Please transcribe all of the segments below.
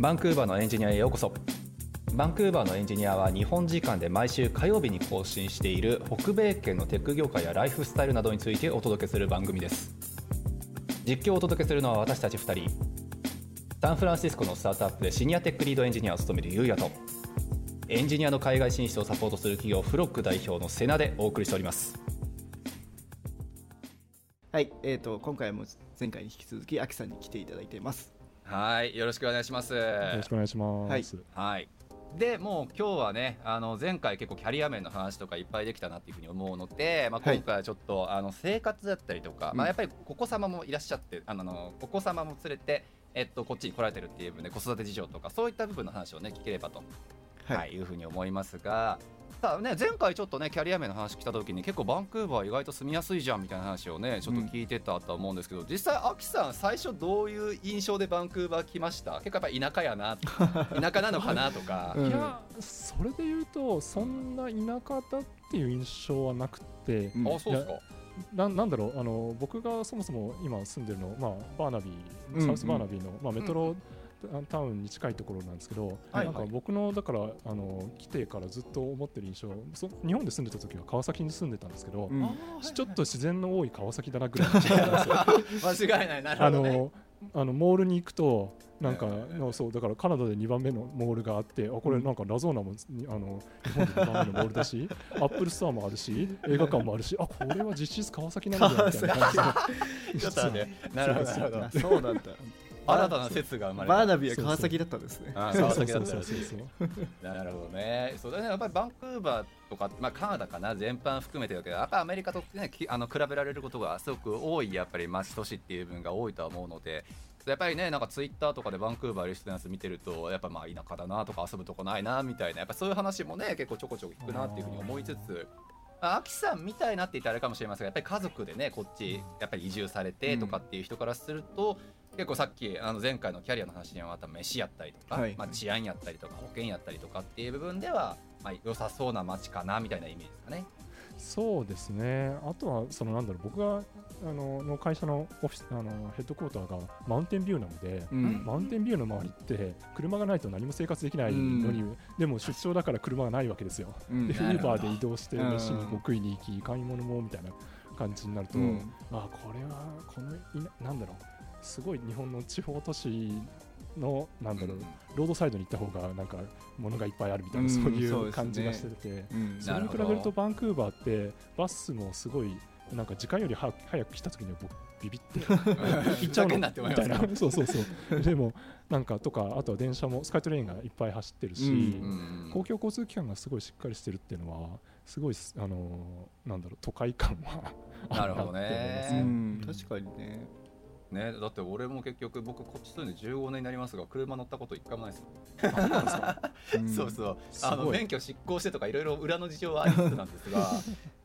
バンクーバーのエンジニアへようこそ。バンクーバーのエンジニアは日本時間で毎週火曜日に更新している北米圏のテック業界やライフスタイルなどについてお届けする番組です。実況をお届けするのは私たち2人。サンフランシスコのスタートアップでシニアテックリードエンジニアを務めるゆうやとエンジニアの海外進出をサポートする企業フロック代表のセナでお送りしております。はい、えー、と今回も前回に引き続き、アキさんに来ていただいています。はいよろしくお願いしますよろしくお願いします。はい。でもう今日はねあの前回結構キャリア面の話とかいっぱいできたなっていうふうに思うので、まあ、はい今回はちょっと、あの生活だったりとか、うんまあ、やっぱりお子様もいらっしゃってあのあのお子様も連れて、えっと、こっちに来られてるっていう部分で子育て事情とかそういった部分の話をね聞ければと、はいはいい、うふうに思いますが。さあね、前回ちょっとねキャリア面の話来た時に結構バンクーバー意外と住みやすいじゃんみたいな話をねちょっと聞いてたとは思うんですけど、実際アキさん最初どういう印象でバンクーバー来ました？結構やっぱり田舎やな。田舎なのかなとか、うん。いや、それで言うと、そんな田舎だっていう印象はなくて、うん。あそうですか。ななんだろうあの、僕がそもそも今住んでるの、まあ、バーナビうんー、サウスバーナビーの、まあ、メトロタウンに近いところなんですけど、はいなんか僕のだからあの来てからずっと思ってる印象そ日本で住んでた時は川崎に住んでたんですけど、うん。ちょっと自然の多い川崎だなぐらい 間違いないなるあほどね。のあのモールに行くとなんかうそうだからカナダで2番目のモールがあってあこれなんかラゾーナもにあの日本で2番目のモールだし Apple Store もあるし映画館もあるしあこれは実質川崎なんだみたいな感じで。ちょっとねなるほどなるほど。あそうなんだ。新たな説が生まれた。バーナビーは川崎だったんですね。あそう川崎だったらしいそうそうなるほどね。そうだね。やっぱりバンクーバーとか、まあ、カナダかな全般含めてだけどやっぱりアメリカと、ね、きあの比べられることがすごく多いやっぱり町都市っていう部分が多いとは思うのでやっぱりねなんかツイッターとかでバンクーバーいる人のやつ見てるとやっぱまあ田舎だなとか遊ぶとこないなみたいなやっぱそういう話もね結構ちょこちょこ聞くなっていうふうに思いつつまあアキさんみたいなって言ったらあれかもしれません。がやっぱり家族でねこっちやっぱり移住されてとかっていう人からすると、結構さっきあの前回のキャリアの話にはまた飯やったりとか、はい。まあ、治安やったりとか保険やったりとかっていう部分では、まあ、良さそうな街かなみたいなイメージですかね。そうですね。あとはそのなんだろう僕があのの会社のオフィスあのヘッドクォーターがマウンテンビューなので、うん。マウンテンビューの周りって車がないと何も生活できないのに、でも出張だから車がないわけですよ。うん。で、ーバーで移動して飯にこう食いに行き、買い物もみたいな感じになると、うん。あこれはこのいななんだろうすごい日本の地方都市のなんだろう、ロードサイドに行った方がなんか物がいっぱいあるみたいな、うん。そういそう感じがしてて、うん。それに比べるとバンクーバーってバスもすごいなんか時間より早く早く来た時には僕ビビって 行っちゃうみたいな。そうそうそう。でもなんかとかあとは電車もスカイトレインがいっぱい走ってるし、うんうん公共交通機関がすごいしっかりしてるっていうのはすごいすあのーなんだろう都会感は なるほどね。うあなって思います。ねん。確かにね。ね、だって俺も結局僕こっち住んで15年になりますが車乗ったこと一回もないですそうなんですか？うん。そうあの免許執行してとかいろいろ裏の事情はありつつなんですが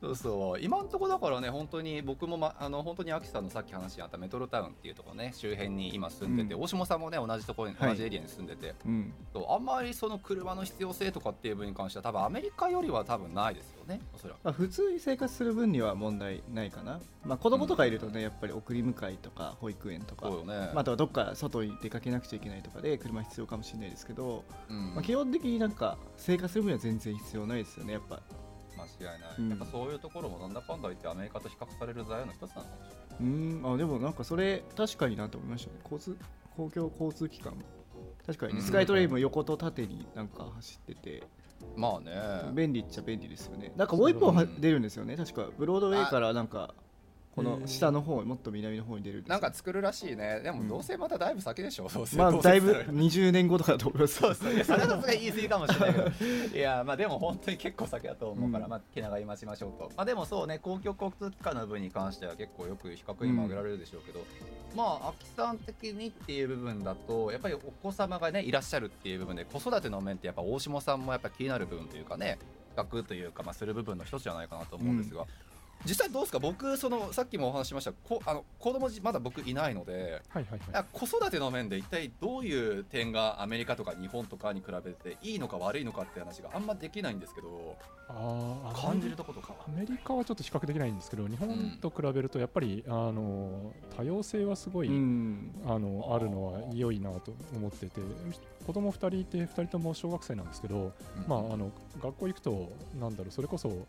そうそう今のところだからね本当に僕も、ま、あの本当にアキさんのさっき話にあったメトロタウンっていうところね周辺に今住んでて、うん。大下さんもね同じところにはい。同じエリアに住んでて、うん。そうあんまりその車の必要性とかっていう分に関しては多分アメリカよりは多分ないですよねおそらく。まあ、普通に生活する分には問題ないかな。まあ、子供とかいるとね、やっぱり送り迎えとか保育園とかね、まあ、あとはどっか外に出かけなくちゃいけないとかで車必要かもしれないですけど、うん。まあ、基本的になんか生活する分には全然必要ないですよね、やっぱ。間違いない、うん。やっぱそういうところもなんだかんだ言ってアメリカと比較される材料の一つなのかもしれない。うん。あでもなんかそれ確かになと思いました。ね交通公共交通機関。確かにスカイトレインも横と縦になんか走ってて。まあね。便利っちゃ便利ですよね。なんかもう一本はうん。出るんですよね。確かブロードウェイからなんかこの下の方もっと南の方に出るんですよなんか作るらしいね。でもどうせまただいぶ先でしょ、どうせまあだいぶ作る20年後とかだと思いますそうそういやそれはさすがに言い過ぎかもしれないけど。いやまあでも本当に結構先だと思うから、うん。まあ気長に待ちましょうと。まあでもそうね公共交通機関の部分に関しては結構よく比較にも挙げられるでしょうけど、まあ秋さん的にっていう部分だとやっぱりお子様がねいらっしゃるっていう部分で子育ての面ってやっぱ大下さんもやっぱ気になる部分というかね比較というかまあする部分の一つじゃないかなと思うんですが、実際どうですか？僕そのさっきもお話ししました。こあの子供じまだ僕いないのではいはいはい。子育ての面で一体どういう点がアメリカとか日本とかに比べていいのか悪いのかって話があんまできないんですけどあー感じるとことかは。アメリカはちょっと比較できないんですけど日本と比べるとやっぱり、あの多様性はすごい、うん。あのあるのは良いなと思ってて子供2人いて2人とも小学生なんですけど、うん。まあ、あの学校行くとなんだろうそれこそ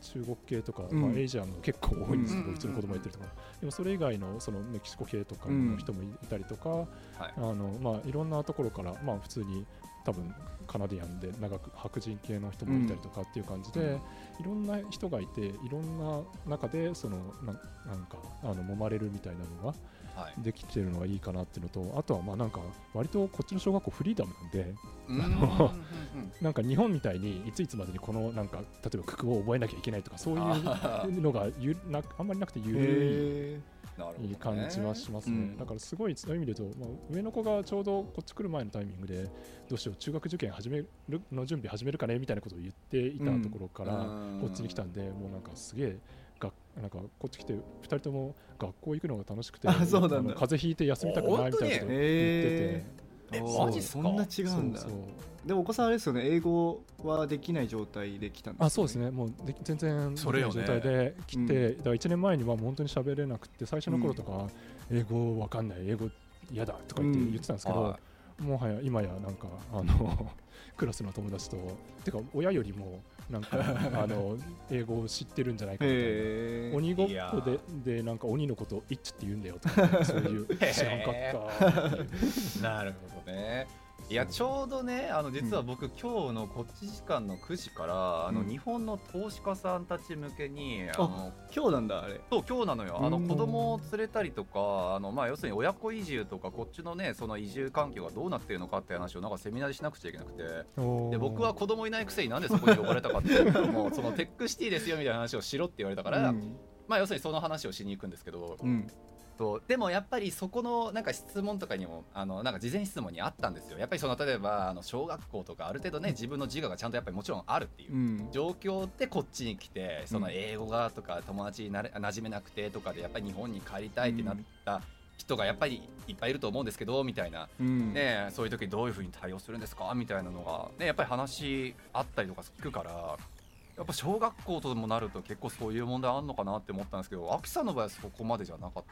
中国系とか、うん。まあ、エイジアンが結構多いんですけど、うちの子供いてるとか、でもそれ以外のそのメキシコ系とかの人もいたりとか、はい。あのまあ、いろんなところから、まあ、普通に多分カナディアンで長く白人系の人もいたりとかっていう感じで、うん。いろんな人がいていろんな中でそのななんかあの揉まれるみたいなのがはいできてるのはいいかなっていうのとあとはまあなんか割とこっちの小学校フリーダムなんでうん。あの なんか日本みたいにいついつまでにこのなんか例えば九九を覚えなきゃいけないとかそういうのがゆなあんまりなくてゆるいいい感じはしますね、うん。だからすごいそういう意味で言うと、まあ、上の子がちょうどこっち来る前のタイミングでどうしよう中学受験始めるの準備始めるかねみたいなことを言っていたところから、うん。こっちに来たんでもうなんかすげえがなんかこっち来て2人とも学校行くのが楽しくてあそうなんだ。の風邪ひいて休みたくないみたいなことを言ってて。ええー。マジそんな違うんだそうそう。でもお子さんあれですよね。英語はできない状態で来たんですよあそうですね、もうで全然それよねできない状態で来て、うだから1年前にはもう本当に喋れなくて、最初の頃とか、英語わかんない、英語嫌だとか言ってうん言ってたんですけど、はもはや今やなんか、あの クラスの友達と、てか親よりもなんか あの英語を知ってるんじゃないかみたいな。へー鬼ごっこででなんか鬼のことをイッチって言うんだよとかそういう 知らんかったなるほどねいやちょうどねあの実は僕、今日のこっち時間の9時からあの、うん。日本の投資家さんたち向けにあの今日なんだあれ。そう今日なのよ。あのうん。子供を連れたりとかあの、まあ、要するに親子移住とかこっちのねその移住環境がどうなってるのかって話をなんかセミナーでしなくちゃいけなくて。で僕は子供いないくせになんでそこに呼ばれたかっていうと もうそのテックシティですよみたいな話をしろって言われたから、うん。まあ要するにその話をしに行くんですけど、うんそうでもやっぱりそこのなんか質問とかにもあのなんか事前質問にあったんですよ。やっぱりその例えばあの小学校とかある程度ね自分の自我がちゃんとやっぱりもちろんあるっていううん。状況でこっちに来てその英語がとか友達になれ馴染めなくてとかでやっぱり日本に帰りたいってなった人がやっぱりいっぱいいると思うんですけどみたいな、うん。ね、そういう時どういうふうに対応するんですか？みたいなのが、ね、やっぱり話あったりとか聞くからやっぱ小学校ともなると結構そういう問題あるのかなって思ったんですけど秋さんの場合はそこまでじゃなかっ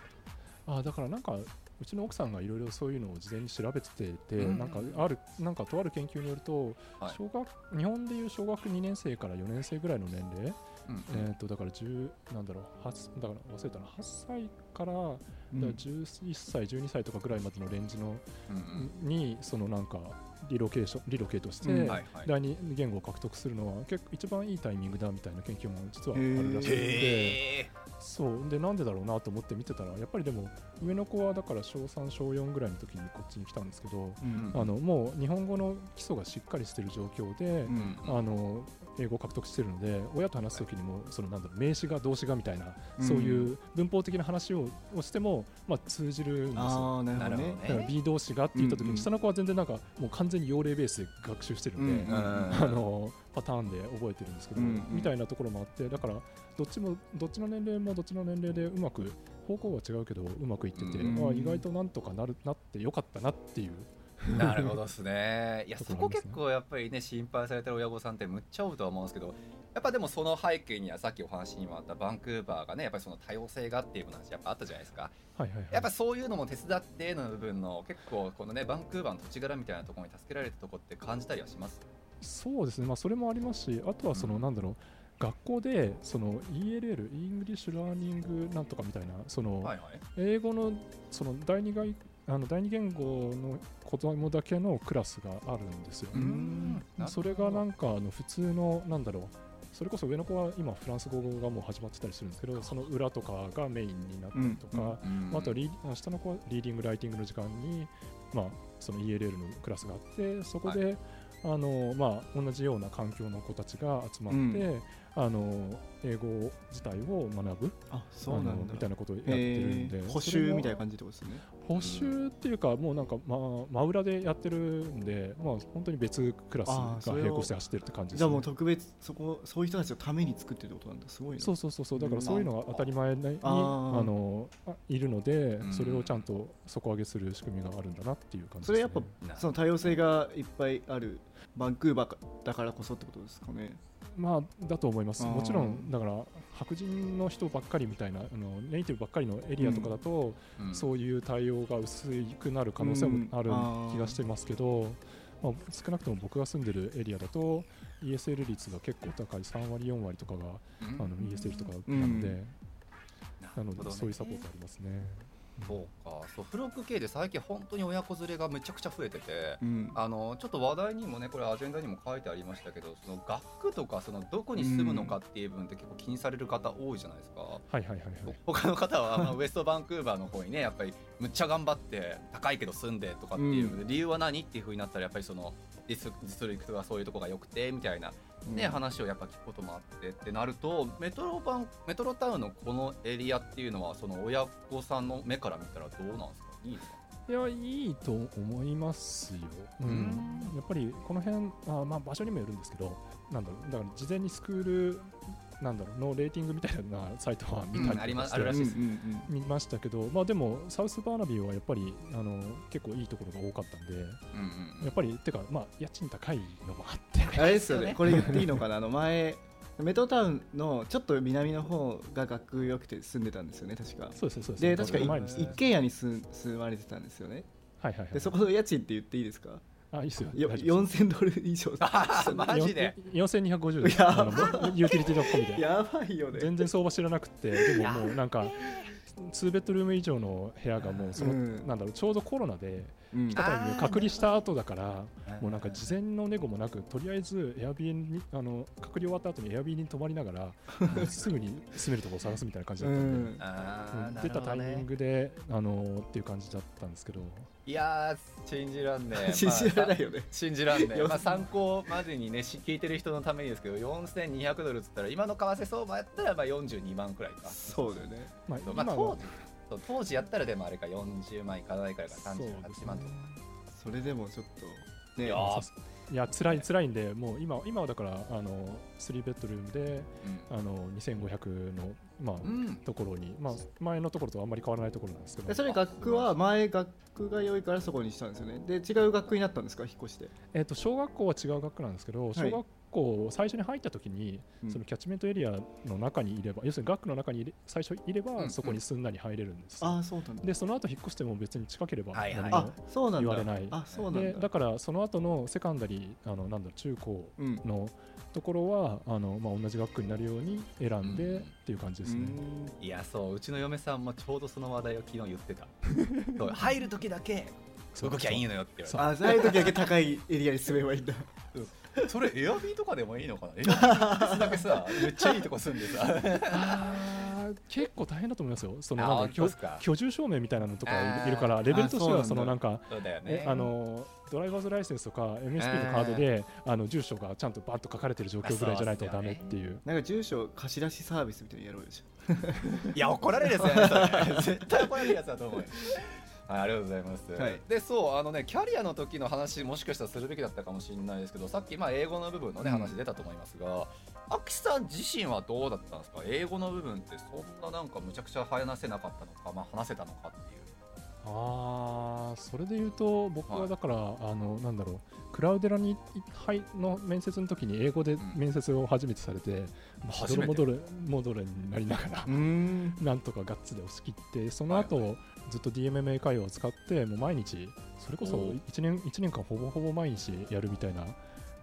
た？あだからなんかうちの奥さんがいろいろそういうのを事前に調べてて、うん。なんかあるなんかとある研究によると、はい。小学日本でいう小学2年生から4年生ぐらいの年齢、うん。えー、とだから10なんだろう8だから忘れたな。8歳からだから11歳12歳とかぐらいまでのレンジの、うん。にそのなんかリロケーションリロケートして、うんはいはい第二言語を獲得するのは結構一番いいタイミングだみたいな研究も実はあるらしいので。そう。でなんでだろうなと思って見てたらやっぱりでも上の子はだから小3小4ぐらいの時にこっちに来たんですけど、うんあのもう日本語の基礎がしっかりしてる状況で、うんあの英語を獲得してるので親と話す時にもそのなんだろう名詞が動詞がみたいな、うんそういう文法的な話ををしても、まあ、通じるんですよ。なるほどね。だから B 動詞がって言った時に、うんうん下の子は全然なんかもう完全に用例ベースで学習してるんで、うん。あのパターンで覚えてるんですけど、うんうん。みたいなところもあってだからどっちもどっちの年齢もどっちの年齢でうまく方向は違うけどうまくいってて、うん。あ意外となんとかなるなってよかったなっていう。なるほど ですね。いやとそこ結構やっぱりね心配されてる親御さんってむっちゃ多いとは思うんですけどやっぱでもその背景にはさっきお話にもあったバンクーバーがねやっぱりその多様性がっていう話やっぱあったじゃないですか。はいはいはい。やっぱそういうのも手伝っての部分の結構このねバンクーバーの土地柄みたいなところに助けられたところって感じたりはします？そうですね、まあ、それもありますしあとはその、うん。なんだろう学校でその ELL English learning なんとかみたいなその、はいはい。英語のその第二外あの第二言語の子供だけのクラスがあるんですよ。うん。それがなんかあの普通のなんだろう。それこそ上の子は今フランス語がもう始まってたりするんですけどその裏とかがメインになったりとか、うんあとは下の子は reading writing の時間に、まあ、その ELL のクラスがあってそこで、あのまあ、同じような環境の子たちが集まって、うあの英語自体を学ぶあそうなんだ。みたいなことをやってるんで補習みたいな感じってことですね。補習っていうかもうなんか、まあ、真裏でやってるんで、まあ、本当に別クラスが並行して走ってるって感じです、ね、じゃあもう特別そこそういう人たちのために作ってるってことなんだすごいなそうそうそう。そうだからそういうのが当たり前にああーのあいるのでうん。それをちゃんと底上げする仕組みがあるんだなっていう感じです、ね、それやっぱなその多様性がいっぱいあるバンクーバーだからこそってことですかねまあだと思います。もちろんだから白人の人ばっかりみたいなあのネイティブばっかりのエリアとかだと、うん。そういう対応が薄くなる可能性もある気がしてますけど、まあ、少なくとも僕が住んでるエリアだと ESL 率が結構高い。3割4割とかがうん。あの ESL とかなうん。ので、なのでそういうサポートありますね。そうかそうフロック系で最近本当に親子連れがめちゃくちゃ増えてて、うんあのちょっと話題にもねこれアジェンダにも書いてありましたけどその学区とかそのどこに住むのかっていう部分って結構気にされる方多いじゃないですか。はいはいはいはい。他の方は、まあ、ウエストバンクーバーの方にねやっぱりむっちゃ頑張って高いけど住んでとかっていう理由は何っていうふうになったらやっぱりその実実力がそういうとこが良くてみたいな、ね話をやっぱ聞くこともあってってなるとメトロバンメトロタウンのこのエリアっていうのはその親子さんの目から見たらどうなんですか？いいですかいやいいと思いますよ。うん。うん。やっぱりこの辺あまあ場所にもよるんですけど、なんだろう。だから事前にスクールなんだろうのレーティングみたいなサイトは見たりうんありまとかうんうん見ましたけど、まあでもサウスバーナビーはやっぱりあの結構いいところが多かったんで、うんうんやっぱりてかまあ家賃高いのもあって。う んあれですよね。ね。これ言っていいのかな？あの前メトロタウンのちょっと南の方が学区良くて住んでたんですよね確か。そうですねそうです。ね。で確か一軒家に住住まれてたんですよね。はいはいはい。でそこの家賃って言っていいですか？あいいっすよ。よ大丈夫です。4000ドル以上。あーマジで？よん4250です。やあのユーティリティドットコミで。やばいよね。全然相場知らなくて、でももうなんか、2ベッドルーム以上の部屋がもうその、うん。なんだろう、ちょうどコロナでうん来たタイミングで隔離した後だから、ーもうなんか事前のネゴもなく、とりあえずエアビーにあの隔離終わった後にエアビーに泊まりながら、すぐに住めるところを探すみたいな感じだったんで。出たタイミングで、あのーっていう感じだったんですけど、いやー信じらんねえ。信じられないまあよね。信じらんねまあ参考までにねし聞いてる人のためにですけど4200ドルっつったら今の為替相場やったらまあ42万くらいか。そうだよね。まあ、そうまあそう当時やったらでもあれか40万いかないからかそうですね38万とか。それでもちょっとね。いやそうそういや辛い辛いんでもう今今はだからあの3ベッドルームであの2500のまあ、ところにまあ前のところとあんまり変わらないところなんですけど。でそれ学区は前学区が良いからそこにしたんですよね。で違う学区になったんですか引っ越して。えっと小学校は違う学区なんですけど、小学校最初に入った時に、うん。そのキャッチメントエリアの中にいれば要するに学区の中に最初いれば、そこにすんなり入れるんです、ああそうなんだ。でその後引っ越しても別に近ければ何もあそうなんだ。言われない。あそうなんだ。でだからその後のセカンダリーあのなんだろう中高うん。のところはあの、まあ、同じ学区になるように選んでうん。っていう感じですね、いやそううちの嫁さんもちょうどその話題を昨日言ってた。入る時だけ動きゃいいのよって言われあそう。いう時だけ高いエリアに住めばいいんだ。て それエアビーとかでもいいのかな？エアビーだけさめっちゃいいとこ住んでさ。あー結構大変だと思いますよ。そのあなんか居住証明みたいなのとかいるからレベルとしてはあそのなんかあのドライバーズライセンスとか MSP のカードであの住所がちゃんとバッと書かれてる状況ぐらいじゃないとダメっていう。なんか住所貸し出しサービスみたいにやろうよ。じいや怒られるやつだよね絶対怒られるやつだと思うよはい、ありがとうございます、はい。でそうあのねキャリアの時の話もしかしたらするべきだったかもしれないですけどさっきまあ英語の部分のねうん。話出たと思いますが、アキさん自身はどうだったんですか？英語の部分ってそんななんかむちゃくちゃ話せなかったのか、まあ、話せたのかっていう。ああそれで言うと僕はだから、あのなんだろうクラウデラにはいの面接の時に英語で面接を初めてされて、まあし初めて。どろもどれもどれになりながら なんとかガッツで押し切ってその後、ずっと DMMA 会話を使ってもう毎日それこそおー。1年一年間ほぼほぼ毎日やるみたいな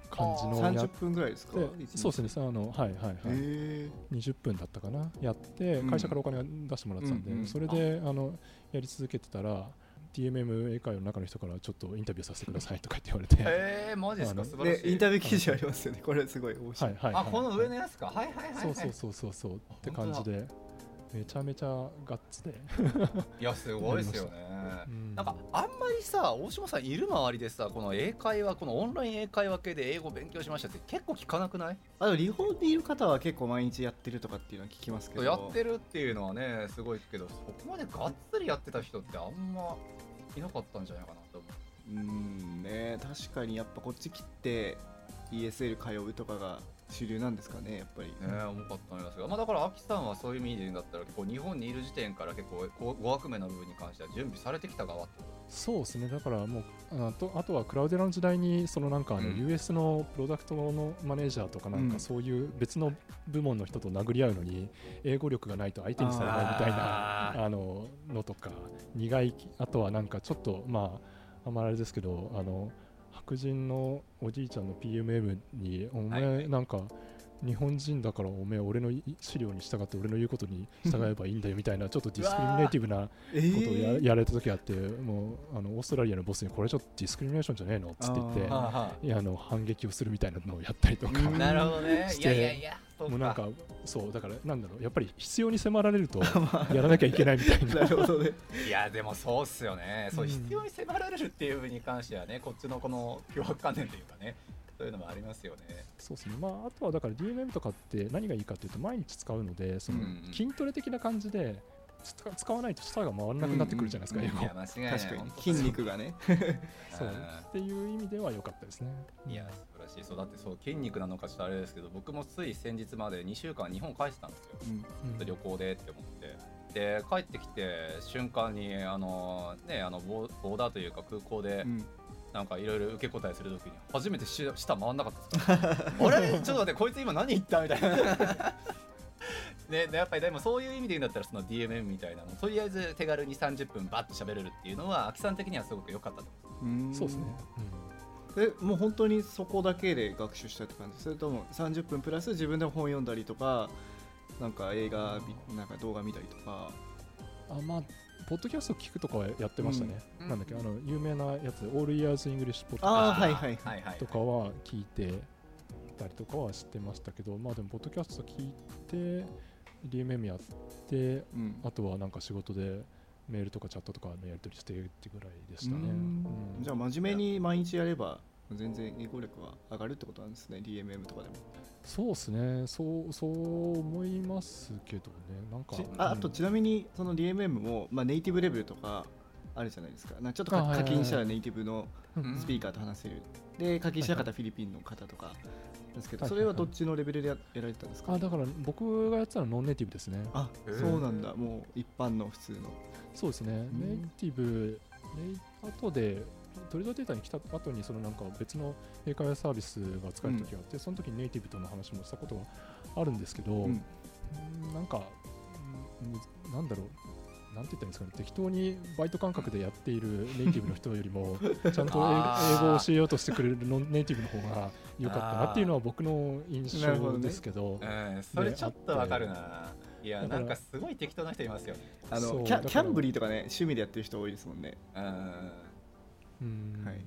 感じのや30っ分ぐらいですか？てそうですねあのはいはいはい、へ20分だったかな？やってうん。会社からお金が出してもらってたんで、うんうんそれであのやり続けてたら DMM 英会話の中の人からちょっとインタビューさせてくださいとか言って言われて、えー、マジですか？あの素晴らしい。でインタビュー記事ありますよね。これすごい面白はいいはい、はい、あこの上のやつか。はいはいはい、はい、そうそうそうそうそう。って感じでめちゃめちゃガッツで。いやすごいですよね。うん。なんかあんまりさ大島さんいる周りでさこの英会話このオンライン英会話系で英語勉強しましたって結構聞かなくない？あの日本にいる方は結構毎日やってるとかっていうのは聞きますけど。やってるっていうのはねすごいけどそこまでがっつりやってた人ってあんまいなかったんじゃないかなと思う。うんね確かにやっぱこっち来て ESL 通うとかが主流なんですかねやっぱり、ね重かったと思いますが、まあ、だから、アキさんはそういう意味で言うんだったら、結構日本にいる時点から結構こう語学面の部分に関しては準備されてきた側ってこそうですね。だからもうあとあとはクラウデラの時代にそのなんかあのうん。US のプロダクトのマネージャーとかなんうん。かそういう別の部門の人と殴り合うのに英語力がないと相手にされないみたいなあののとか苦いあとはなんかちょっとまああんまりあれですけどあの白人のおじいちゃんの PMM にお前なんか日本人だからおめえ俺の資料に従って俺の言うことに従えばいいんだよみたいなちょっとディスクリミネーティブな えことをや,、やられた時があってもうあのオーストラリアのボスにこれちょっとディスクリミネーションじゃねえのっつって言ってあいやあの反撃をするみたいなのをやったりとか、うんなるほどね。いやいやいや、もうなんかそうだからなんだろうやっぱり必要に迫られると やらなきゃいけないみたいな。なるほどね。いや、でもそうっすよね。そう、うん。必要に迫られるっていう部分に関してはね、こっちのこの脅迫観念というかね、そういうのもありますよね。そうですね。まああとはだから DMM とかって何がいいかっていうと毎日使うのでその筋トレ的な感じで使使わないと舌が回らなくなってくるじゃないですか、うんうん。いや、間違いない。確かに筋肉がね。そう。うんっていう意味では良かったですね。いや、素晴らしい。そう、だってそう、筋肉なのかちょっとあれですけど、僕もつい先日まで2週間日本帰ってたんですよ。うんうん。旅行でって思って。で帰ってきて瞬間にあのねあのボーボーダーというか空港でうんなんかいろいろ受け答えするときに初めてし舌回んなかったですあれ ちょっと待ってこいつ今何言ったみたいな。ねでやっぱりでもそういう意味で言うんだったらその DMM みたいなのとりあえず手軽に30分バッと喋れるっていうのは秋さん的にはすごく良かったとう。ん。そうですね、えもう本当にそこだけで学習したって感じそれとも30分プラス自分で本読んだりとかなんか映画見なんか動画見たりとか。うんあまあポッドキャスト聞くとかはやってましたね、うん。なんだっけあの有名なやつ All Years English ポッドキャストあーはいはいはいはい。とかは聞いてたりとかはしてましたけど、まあでも、ポッドキャスト聞いて、DMM やって、うん。あとはなんか仕事でメールとかチャットとかのやり取りしてってぐらいでしたね。じゃあ真面目に毎日やれば全然英語力は上がるってことなんですね DMM とかでも。そうですね。そう、そう思いますけどね、なんかち。ああとうんちなみにその DMM も、まあ、ネイティブレベルとかあるじゃないですか。なちょっと課金したらネイティブのうんスピーカーと話せる、で課金しなかったらフィリピンの方とかですけど、はいそれはどっちのレベルでややられてたんですか、あだから僕がやってたのはノンネイティブですね。あそうなんだ。もう一般の普通の。そうですね、ん。ネイティブ、後で、トレードデータに来た後にそのなんか別の英会話サービスが使える時があって、その時にネイティブとの話もしたことがあるんですけど、うん。うんなんか、うんなんだろう、なんて言ったらいいんですかね、適当にバイト感覚でやっているネイティブの人よりも、ちゃんと英語を教えようとしてくれるノンネイティブの方が良かったなっていうのは僕の印象ですけど、うんそれちょっとわかるな。いやなんかすごい適当な人いますよ。ねあのキャキャンブリーとかね趣味でやってる人多いですもんね。うんうんはい。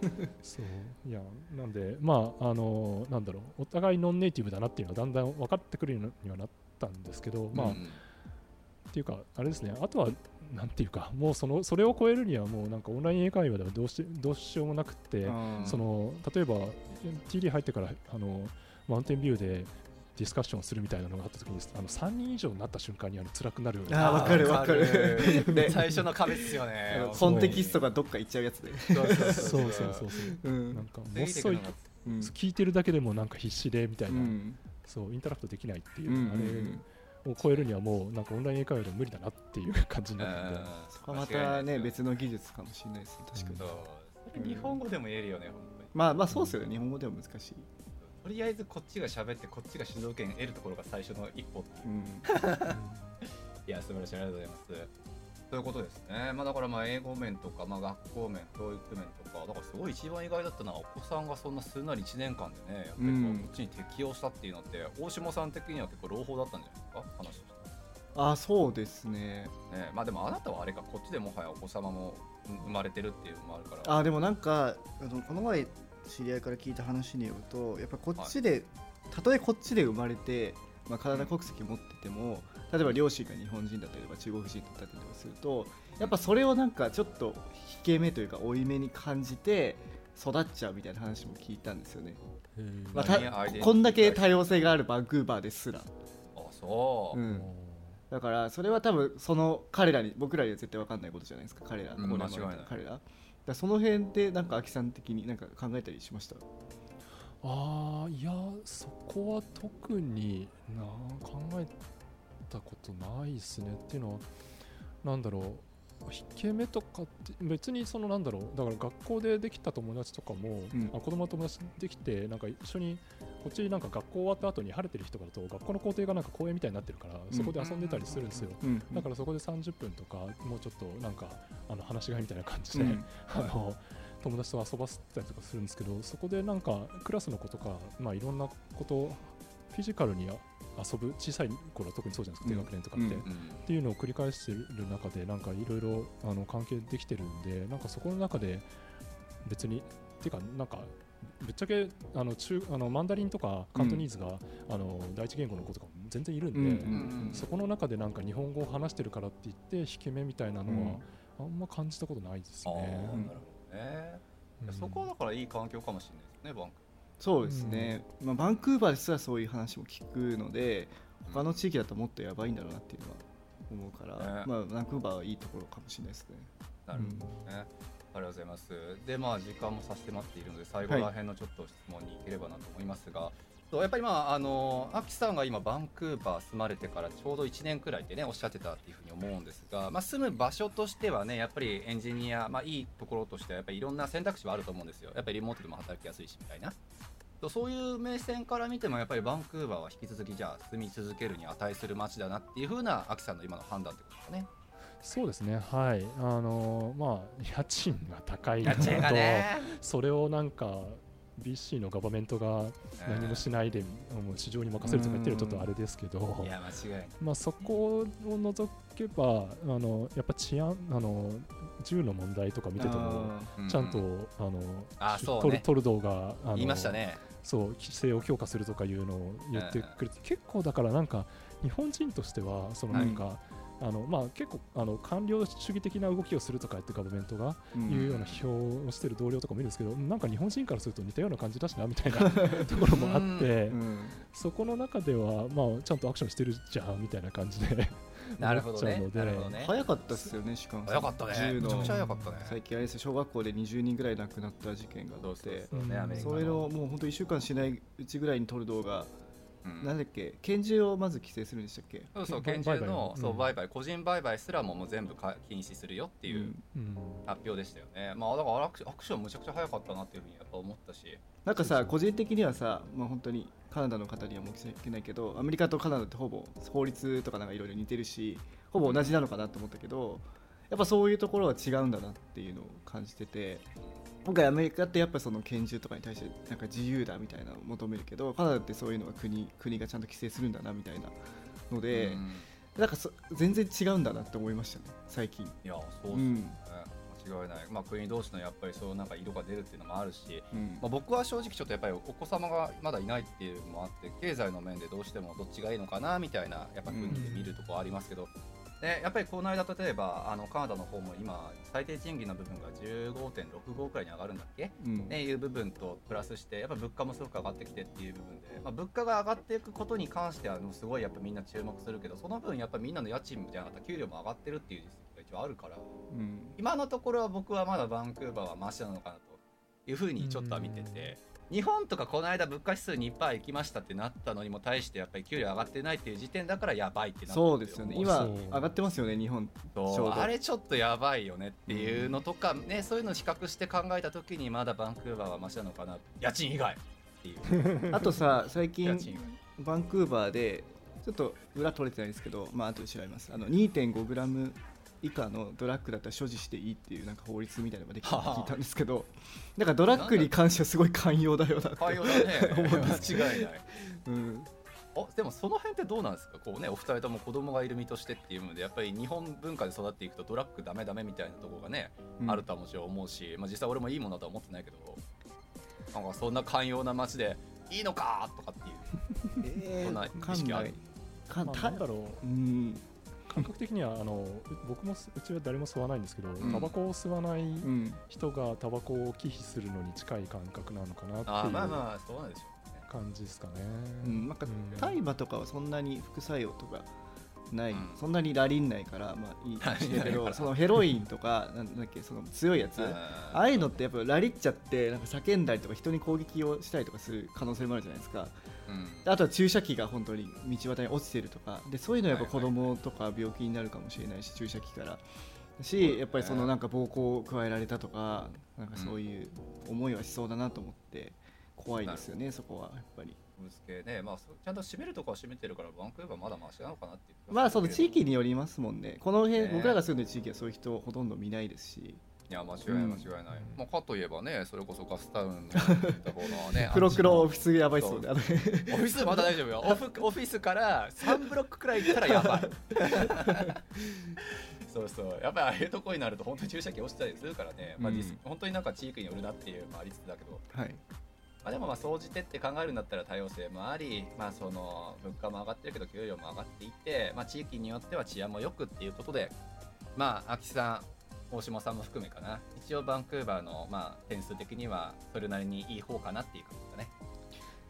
そう。いやなんでまああのなんだろう。お互いノンネイティブだなっていうのはだんだん分かってくるようにはなったんですけど、まあ、うん。っていうかあれですね。あとはなんていうかもうそのそれを超えるにはもうなんかオンライン英会話ではどうしどうしようもなくて、うんその例えば TD 入ってからあのマウンテンビューでディスカッションするみたいなのがあった時にあの3人以上になった瞬間にあの辛くなるあーわかるわかる。で 最初の壁っすよあねのコンテキストがどっか行っちゃうやつで、そうそうそうそうそうそう。うん。なんかつもっそいうん聞いてるだけでもなんか必死でみたいな、うん。そうインタラクトできないっていう、うんうんあれを超えるにはもうなんかオンライン英会話では無理だなっていう感じになるので、そこはまたね別の技術かもしれないですね確かに、そう。それ日本語でも言えるよねまあまあそうですよね。日本語でも難しい、とりあえずこっちが喋ってこっちが主導権得るところが最初の一歩っていう。うん、いや素晴らしい。ありがとうございます。ということですね。まあだからまあ英語面とか、まあ、学校面教育面とかだからすごい一番意外だったのはお子さんがそんなすんなり1年間でねやっぱりこっちに適応したっていうのって大下さん的には結構朗報だったんじゃないですか？話としてあそうですね。ねまあでもあなたはあれかこっちでもはやお子様もうん生まれてるっていうのもあるから。あでもなんかあのこの前知り合いから聞いた話によるとやっぱこっちで、たとえこっちで生まれてまあ、カナダ国籍持ってても例えば両親が日本人だったりとか中国人だったりとかするとやっぱそれをなんかちょっと引け目というか負い目に感じて育っちゃうみたいな話も聞いたんですよね、まあ、こんだけ多様性があるバンクーバーですら、あそう、うん、だからそれは多分その彼らに僕らには絶対分かんないことじゃないですか。彼ら、うん彼らだその辺でなんか秋さん的になんか考えたりしました？ああいやそこは特にな考えたことないですね。っていうのはなんだろう。引け目とかって別にそのなんだろうだから学校でできた友達とかも、うん。あ子供の友達できてなんか一緒にこっちなんか学校終わった後に晴れてる人からと学校の校庭がなんか公園みたいになってるから、そこで遊んでたりするんですよ、うん。だからそこで30分とかもうちょっとなんかあの話し飼いみたいな感じで、うん。あの友達と遊ばせたりとかするんですけどそこでなんかクラスの子とか、まあ、いろんなことフィジカルに遊ぶ小さい頃は特にそうじゃないですか、うん。低学年とかって、うんうん。っていうのを繰り返してる中でなんかいろいろあの関係できてるんでなんかそこの中で別にっていうかなんかぶっちゃけあの中あのマンダリンとかカントニーズが、あの第一言語の子とかも全然いるんで、うんうんそこの中でなんか日本語を話してるからって言って引け目みたいなのは、あんま感じたことないですあーなるね。ほどね、うん。そこはだからいい環境かもしれないですねバンクそうですね、まあ、バンクーバーですらそういう話も聞くので他の地域だともっとやばいんだろうなっていうのは思うから、ね。まあ、バンクーバーはいいところかもしれないですね。なるほどね、ありがとうございます。でまあ時間も差し迫っているので最後ら辺のちょっと質問に行ければなと思いますが、そうやっぱりまああのアキさんが今バンクーバー住まれてからちょうど1年くらいってねおっしゃってたっていうふうに思うんですが、まあ、住む場所としてはねやっぱりエンジニア、まあ、いいところとしてはやっぱりいろんな選択肢はあると思うんですよ。やっぱりリモートでも働きやすいしみたいな。そういう目線から見てもやっぱりバンクーバーは引き続きじゃあ住み続けるに値する街だなっていうふうなアキさんの今の判断ってことですかね。そうですね、はい、あのまあ、家賃が高いのと、それをなんか、BC のガバメントが何もしないで、市場に任せるとか言ってるとちょっとあれですけど、まあ、そこを除けば、あのやっぱ治安あの、銃の問題とか見てても、あちゃんと、うあのトルトルドーがあの言いましたね。そう規制を強化するとかいうのを言ってくれて、結構だからなんか日本人としてはそのなんか、あのまあ、結構あの官僚主義的な動きをするとかってガバメントがーいうような批評をしてる同僚とかもいるんですけど、なんか日本人からすると似たような感じだしなみたいな ところもあって、うん。そこの中では、まあ、ちゃんとアクションしてるじゃんみたいな感じで なるほどね。ね。早かったっすよねしかも。早かったね。めちゃくちゃ早かったね。最近あれですよ小学校で20人ぐらい亡くなった事件があってそうねアメリカそれのもう本当1週間しないうちぐらいにトルドーが、うんなんだっけ？拳銃をまず規制するんでしたっけ？そうそう売拳銃の売買そううん売買個人売買すらももう全部か禁止するよっていう発表でしたよね。まあだからアクションアクションむちゃくちゃ早かったなっていうふうにやっぱ思ったし。なんかさ個人的にはさ、まあ、本当にカナダの方には申し訳ないけどアメリカとカナダってほぼ法律とかなんかいろいろ似てるしほぼ同じなのかなと思ったけどやっぱそういうところは違うんだなっていうのを感じてて今回アメリカってやっぱその拳銃とかに対してなんか自由だみたいなのを求めるけどカナダってそういうのは国国がちゃんと規制するんだなみたいなので、うん。なんかそ全然違うんだなって思いましたね最近。いやそうですよね間違いない。まあ国同士のやっぱりそうなんか色が出るっていうのもあるしうん。まあ、僕は正直ちょっとやっぱりお子様がまだいないっていうのもあって経済の面でどうしてもどっちがいいのかなみたいなやっぱ国で見るとこありますけど、でやっぱりこの間例えばあのカナダの方も今最低賃金の部分が15.65くらいに上がるんだっけ？うん。っていう部分とプラスしてやっぱ物価もすごく上がってきてっていう部分で、まあ、物価が上がっていくことに関してはもうすごいやっぱみんな注目するけどその分やっぱみんなの家賃じゃなかった給料も上がってるっていう実績が一応あるからうん。今のところは僕はまだバンクーバーはマシなのかなというふうにちょっとは見てて日本とかこの間物価指数2%行きましたってなったのにも対してやっぱり給料上がってないっていう時点だからやばいってなってるそうですよね。今上がってますよね日本そう。ちょうどあれちょっとやばいよねっていうのとか、ねそういうのを比較して考えた時にまだバンクーバーはマシなのかな。家賃以外っていう。あとさ最家近バンクーバーでちょっと裏取れてないですけど、まあ後で調べます。あの 2.5g 以下のドラッグだったら所持していいっていうなんか法律みたいなのができたって聞いたんですけどなんかドラッグに関してはすごい寛容だよなって。寛容だね間違いない。うん。あでもその辺ってどうなんですか？こうねお二人とも子供がいる身としてっていうのでやっぱり日本文化で育っていくとドラッグダメダメみたいなところがね、うん。あるとはもちろん思うし、まあ、実際俺もいいものだとは思ってないけどなんかそんな寛容な街でいいのかとかっていう えそんなー、意識ある？まあ、かんたなんだろう。うん感覚的にはあのう僕もすうちは誰も吸わないんですけど、ん。タバコを吸わないうん。人がタバコを忌避するのに近い感覚なのかなってあーまあいうまあそうなんでしょうね。感じですかね。うん、なんかうん。大麻とかはそんなに副作用とかない、うん。そんなにラリんないからまあいいかもしれないけどそのヘロインとかなんだっけその強いやつ。ああいうのってやっぱラリっちゃってなんか叫んだりとか人に攻撃をしたりとかする可能性もあるじゃないですかあとは注射器が本当に道端に落ちてるとかでそういうのはやっぱ子供とか病気になるかもしれないし注射器から。しやっぱりそのなんか暴行を加えられたとかなんかそういう思いはしそうだなと思って怖いですよねそこはやっぱり。ねまあそちゃんと閉めるとこは閉めてるからバンクーバーまだマシなのか。なってまあその地域によりますもんね。この辺、ね。僕らが住んでる地域はそういう人ほとんど見ないですしいや間違い間違いない、まあかといえばねそれこそガスタウンの 方のね黒黒オフィスやばいっすよね。オフィスまだ大丈夫よ。オフ オフィスから3ブロックくらい行ったらやばい。そうそう。やっぱりああいうとこになると本当に注射器落ちたりするからね、まあうん。実本当になんか地域によるなっていう、まあ、ありつつだけど。はい。まあ、でもまあ総じてって考えるんだったら多様性もあり、まあ、その物価も上がってるけど給料も上がっていて、まあ、地域によっては治安も良くっていうことでまあ秋さん大島さんも含めかな。一応バンクーバーのまあ点数的にはそれなりにいい方かなっていう感じだね。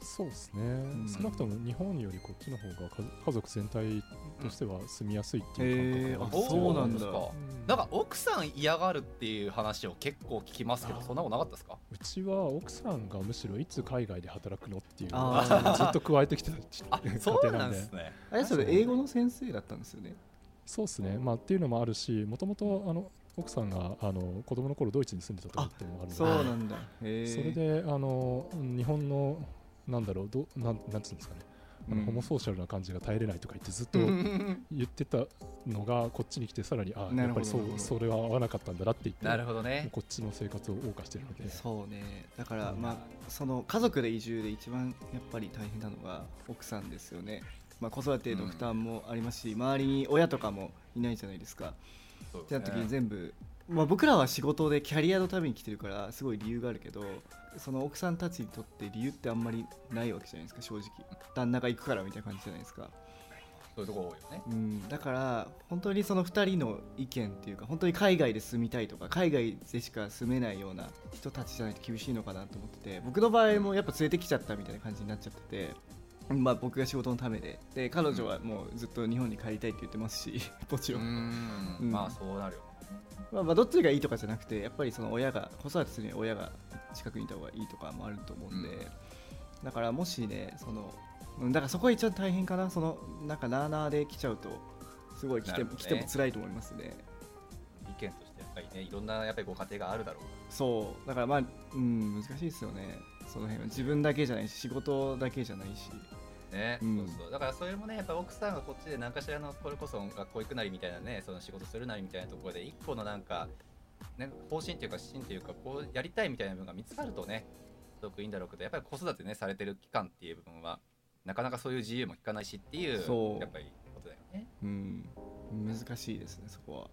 そうですね、ん。少なくとも日本よりこっちの方が家家族全体としては住みやすいっていう感覚がへーあそうなんだ。ですかうん。なんか奥さん嫌がるっていう話を結構聞きますけどそんなことなかったですか？うちは奥さんがむしろいつ海外で働くのっていうのをずっと加えてきてたあ家そう庭なんんでなですね。あれそれ英語の先生だったんですよね。そうですね、まあ、っていうのもあるしもともとあの奥さんがあの子供の頃ドイツに住んでたとっていうのもあるのでそうなんだ。それであの日本のなんだろうどなんなんつうんですかね。あの、うん。ホモソーシャルな感じが耐えれないとか言ってずっと 言ってたのがこっちに来てさらにあなやっぱりそうそれは合わなかったんだなって言ってなるほどね。こっちの生活を謳歌してるので。そうね。だからうんまあその家族で移住で一番やっぱり大変なのが奥さんですよね、まあ、子育ての負担もありますし、周りに親とかもいないじゃないですかってなった時にね全部、まあ、僕らは仕事でキャリアのために来てるからすごい理由があるけどその奥さんたちにとって理由ってあんまりないわけじゃないですか正直。旦那が行くからみたいな感じじゃないですか、そういうとこ多いよね。うん、だから本当にその2人の意見っていうか本当に海外で住みたいとか海外でしか住めないような人たちじゃないと厳しいのかなと思ってて僕の場合もやっぱ連れてきちゃったみたいな感じになっちゃってて。まあ、僕が仕事のためで。で彼女はもうずっと日本に帰りたいって言ってますしもちろんうーん。うん。まあそうなるよね。まあ、まあどっちがいいとかじゃなくてやっぱりその親が子育てするには親が近くにいた方がいいとかもあると思うんで、うん。だからもしねそのうんだからそこが一番大変かな。そのなんかなあなあで来ちゃうとすごい来て,、ね。来ても辛いと思いますね。意見としてやっぱりねいろんなやっぱりご家庭があるだろうそう。だからまあうん難しいですよねその辺は。自分だけじゃないし仕事だけじゃないし。ね、うん。そうそう。だからそれもねやっぱ奥さんがこっちで何かしらのこれこそ学校行くなりみたいなねその仕事するなりみたいなところで一個のなんか、ね、方針っていうか指針っていうかこうやりたいみたいな部分が見つかるとねすごくいいんだろうけどやっぱり子育てねされてる期間っていう部分はなかなかそういう自由も聞かないしっていう。やっぱりことだよね。うん。難しいですねそこは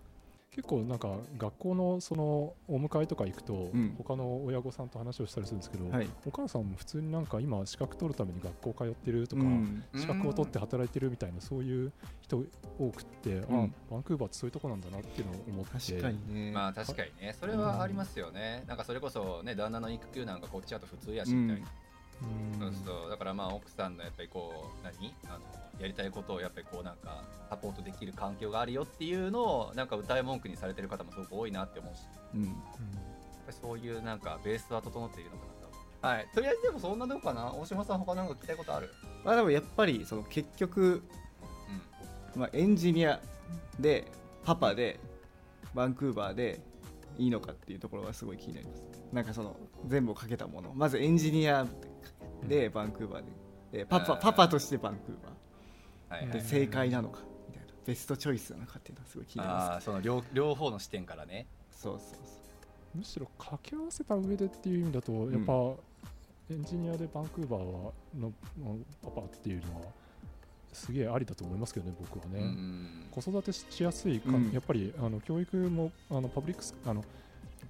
結構なんか学校のそのお迎えとか行くと、うん。他の親御さんと話をしたりするんですけど、はい。お母さんも普通になんか今資格取るために学校通ってるとか、うん。資格を取って働いてるみたいなそういう人多くって、ん。あバンクーバーってそういうとこなんだなっていうのを思って。確かにね、まあ確かにね。それはありますよね、なんかそれこそね旦那の育休なんかこっちだと普通やしみたいな、うんそうそう。だからまあ奥さんのやっぱりこう何？あのやりたいことをやっぱりこうなんかサポートできる環境があるよっていうのをなんか歌い文句にされてる方もすごく多いなって思うし。やっうんぱりそういうなんかベースは整っているのかなとはい。とりあえずでもそんなとこかな？大島さん他なんか聞きたいことある？まあでもやっぱりその結局うん。まあ、エンジニアでパパでバンクーバーでいいのかっていうところがすごい気になります。なんかその全部をかけたもの。まずエンジニアでバンクーバーで。でパパパパとしてバンクーバー。で正解なのかみたいな。ベストチョイスなのかっていうのはすごい気になります。ああその両両方の視点からね。そうそうそむしろ掛け合わせた上でっていう意味だと、やっぱエンジニアでバンクーバーはののパパっていうのはすげえありだと思いますけどね僕はね、うん。子育てしやすいか、うん。やっぱりあの教育もあの public s あの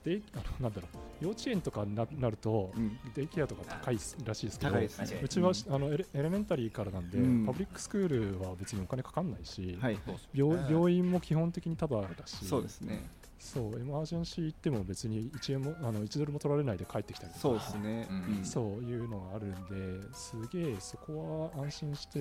デイあのなんだろう幼稚園とかにななると、うん。デイケアとか高いらしいですけどね。うちは、あの ele elementary からなんで、うん。 public school は別にお金かかんないし、はい。病ね。病院も基本的にタダだし。そうですねそう emergency 行っても別に1円もあの1ドルも取られないで帰ってきたりとか。そうですね。うん。うん。そういうのがあるんですげえそこは安心して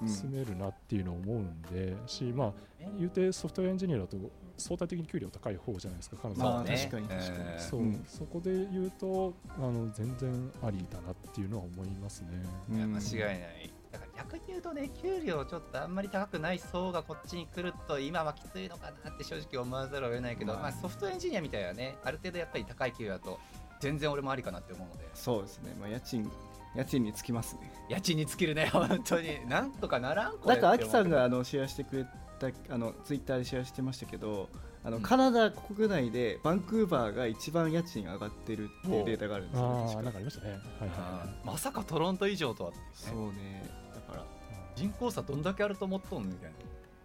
うん住めるなっていうのを思うんで、しまあ言うてソフトウェアエンジニアだと相対的に給料高い方じゃないですか彼女まあはそうね確かに。確かにえー。そう、うん。そこで言うとあの全然ありだなっていうのは思いますね。うんいや間違いないだから逆に言うとね給料ちょっとあんまり高くない層がこっちに来ると今はきついのかなって正直思わざるを得ないけど、まあまあ、ソフトエンジニアみたいなねある程度やっぱり高い給料だと全然俺もありかなって思うので。そうですね。まあ家賃家賃につきますね。家賃に尽きるね本当に。なんとかならんこれなんかアキさんがあのシェアしてくれたあのツイッターでシェアしてましたけどあの、うん。カナダ国内でバンクーバーが一番家賃上がってるっていうデータがあるんですよ、ああなん確か。かありましたね。はいはいまさかトロント以上とはそうね。人口差どんだけあると思っとんみたいな。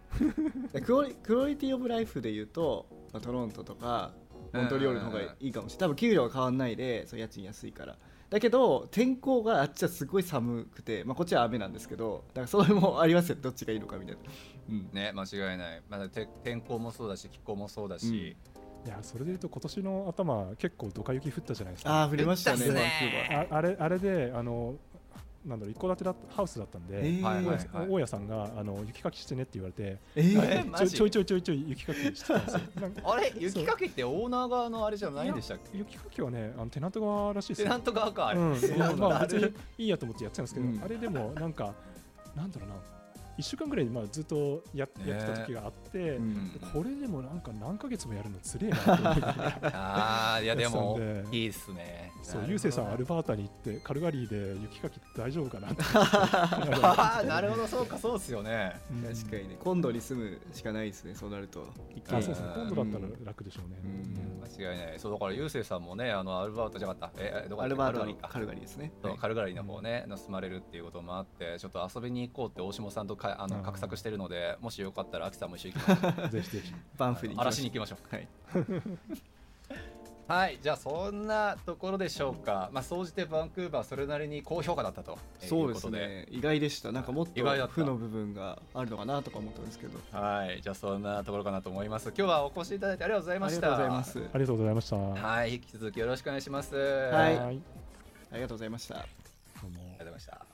でクオリクオリティオブライフで言うと、まあ、トロントとかモントリオールの方がいいかもしれない。多分給料は変わんないでそう家賃安いから。だけど天候があっちはすごい寒くて、まあ、こっちは雨なんですけどだからそれもありますよ。どっちがいいのかみたいな、うん、ね間違いない、まだて天候もそうだし気候もそうだし、いやそれで言うと今年の頭結構ドカ雪降ったじゃないですか。ああ降りましたね。ね。ああれあれであのなんだろう一戸建てだったハウスだったんで、大家さんがあの雪かきしてねって言われて、えー。ちょちょいちょいちょいちょい雪かきしてたんですよ。あれ？雪かきってオーナー側のあれじゃないんでしたっけ？雪かきはねあのテナント側らしいですよ。テナント側かあれ、うん、まあ別にいいやと思ってやってたんですけど、うん。あれでもなんかなんだろうな1週間ぐらいまあずっとやねやってた時があって、うん。これでもなんか何ヶ月もやるのつれえなと思いながらああいやでもいいっすね。そう、ゆうせいさん、アルバータに行って、カルガリーで雪かき大丈夫かなって。ああなるほどそうかそうっすよね。うん。確かにね。今度に住むしかないですねそうなると。一あ、そうですね、うん今度だったら楽でしょうね。うん。間違いない。そうだからゆうせいさんもねあのアルバートじゃなかった。ええどこアルバートカルガリーか。のカルガリーですね。そうカルガリーの方ね、の住まれるっていうこともあってちょっと遊びに行こうって大下さんとかあのうん。画策してるのでもしよかったら秋さんも一緒に行きましょう。ぜひぜひ。バンフに行きましょう嵐に行きましょう。はい。はいじゃあそんなところでしょうか。まあ総じてバンクーバーそれなりに高評価だったとそうで。すいうことでね。意外でした。なんかもっと負の部分があるのかなとか思ったんですけど。はいじゃあそんなところかなと思います。今日はお越しいただいてありがとうございあました。りがとうございます。ありがとうございました。はい引き続きよろしくお願いします。はい。はい。ありがとうございました。どうも。ありがとうございました